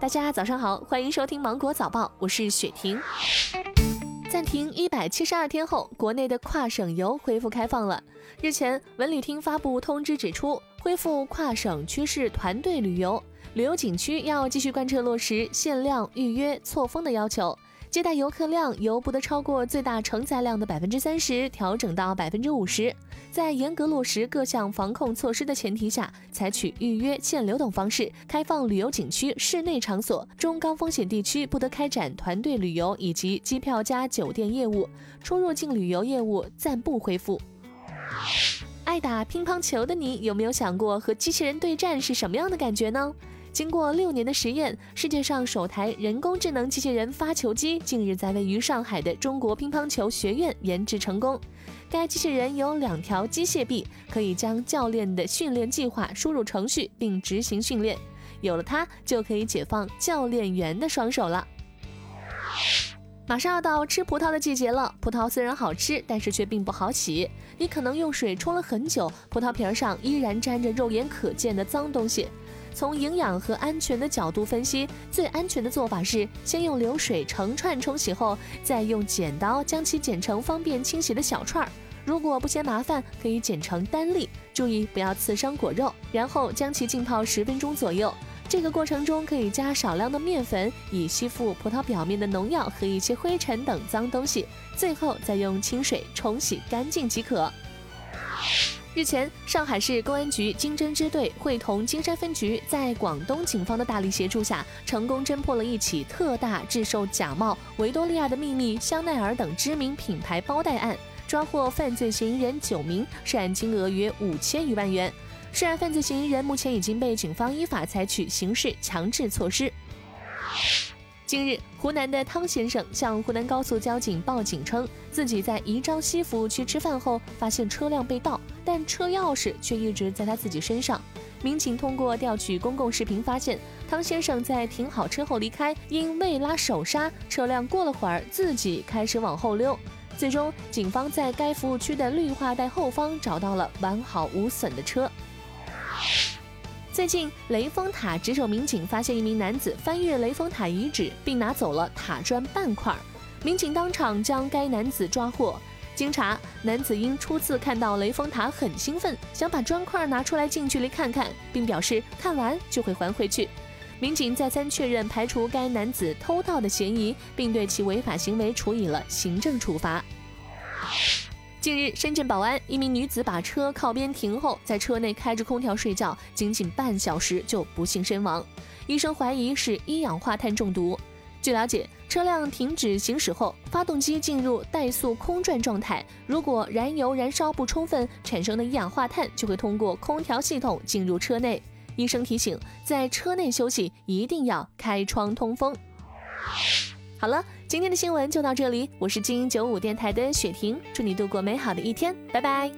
大家早上好，欢迎收听芒果早报，我是雪婷。暂停一百七十二天后，国内的跨省游恢复开放了。日前，文旅厅发布通知指出，恢复跨省区市团队旅游，旅游景区要继续贯彻落实限量预约、错峰的要求。接待游客量由不得超过最大承载量的百分之三十调整到百分之五十，在严格落实各项防控措施的前提下，采取预约、限流等方式开放旅游景区室内场所。中高风险地区不得开展团队旅游以及机票加酒店业务，出入境旅游业务暂不恢复。爱打乒乓球的你，有没有想过和机器人对战是什么样的感觉呢？经过六年的实验，世界上首台人工智能机器人发球机近日在位于上海的中国乒乓球学院研制成功。该机器人有两条机械臂，可以将教练的训练计划输入程序并执行训练。有了它，就可以解放教练员的双手了。马上要到吃葡萄的季节了，葡萄虽然好吃，但是却并不好洗。你可能用水冲了很久，葡萄皮上依然沾着肉眼可见的脏东西。从营养和安全的角度分析，最安全的做法是先用流水成串冲洗后，再用剪刀将其剪成方便清洗的小串儿。如果不嫌麻烦，可以剪成单粒，注意不要刺伤果肉。然后将其浸泡十分钟左右。这个过程中可以加少量的面粉，以吸附葡萄表面的农药和一些灰尘等脏东西。最后再用清水冲洗干净即可。日前，上海市公安局经侦支队会同金山分局，在广东警方的大力协助下，成功侦破了一起特大制售假冒维多利亚的秘密、香奈儿等知名品牌包袋案，抓获犯罪嫌疑人九名，涉案金额约五千余万元。涉案犯罪嫌疑人目前已经被警方依法采取刑事强制措施。近日，湖南的汤先生向湖南高速交警报警称，自己在宜章西服务区吃饭后，发现车辆被盗，但车钥匙却一直在他自己身上。民警通过调取公共视频发现，汤先生在停好车后离开，因未拉手刹，车辆过了会儿自己开始往后溜。最终，警方在该服务区的绿化带后方找到了完好无损的车。最近，雷峰塔值守民警发现一名男子翻越雷峰塔遗址，并拿走了塔砖半块。民警当场将该男子抓获。经查，男子因初次看到雷峰塔很兴奋，想把砖块拿出来近距离看看，并表示看完就会还回去。民警再三确认排除该男子偷盗的嫌疑，并对其违法行为处以了行政处罚。近日，深圳宝安一名女子把车靠边停后，在车内开着空调睡觉，仅仅半小时就不幸身亡。医生怀疑是一氧化碳中毒。据了解，车辆停止行驶后，发动机进入怠速空转状态，如果燃油燃烧不充分，产生的一氧化碳就会通过空调系统进入车内。医生提醒，在车内休息一定要开窗通风。好了，今天的新闻就到这里。我是精英九五电台的雪婷，祝你度过美好的一天，拜拜。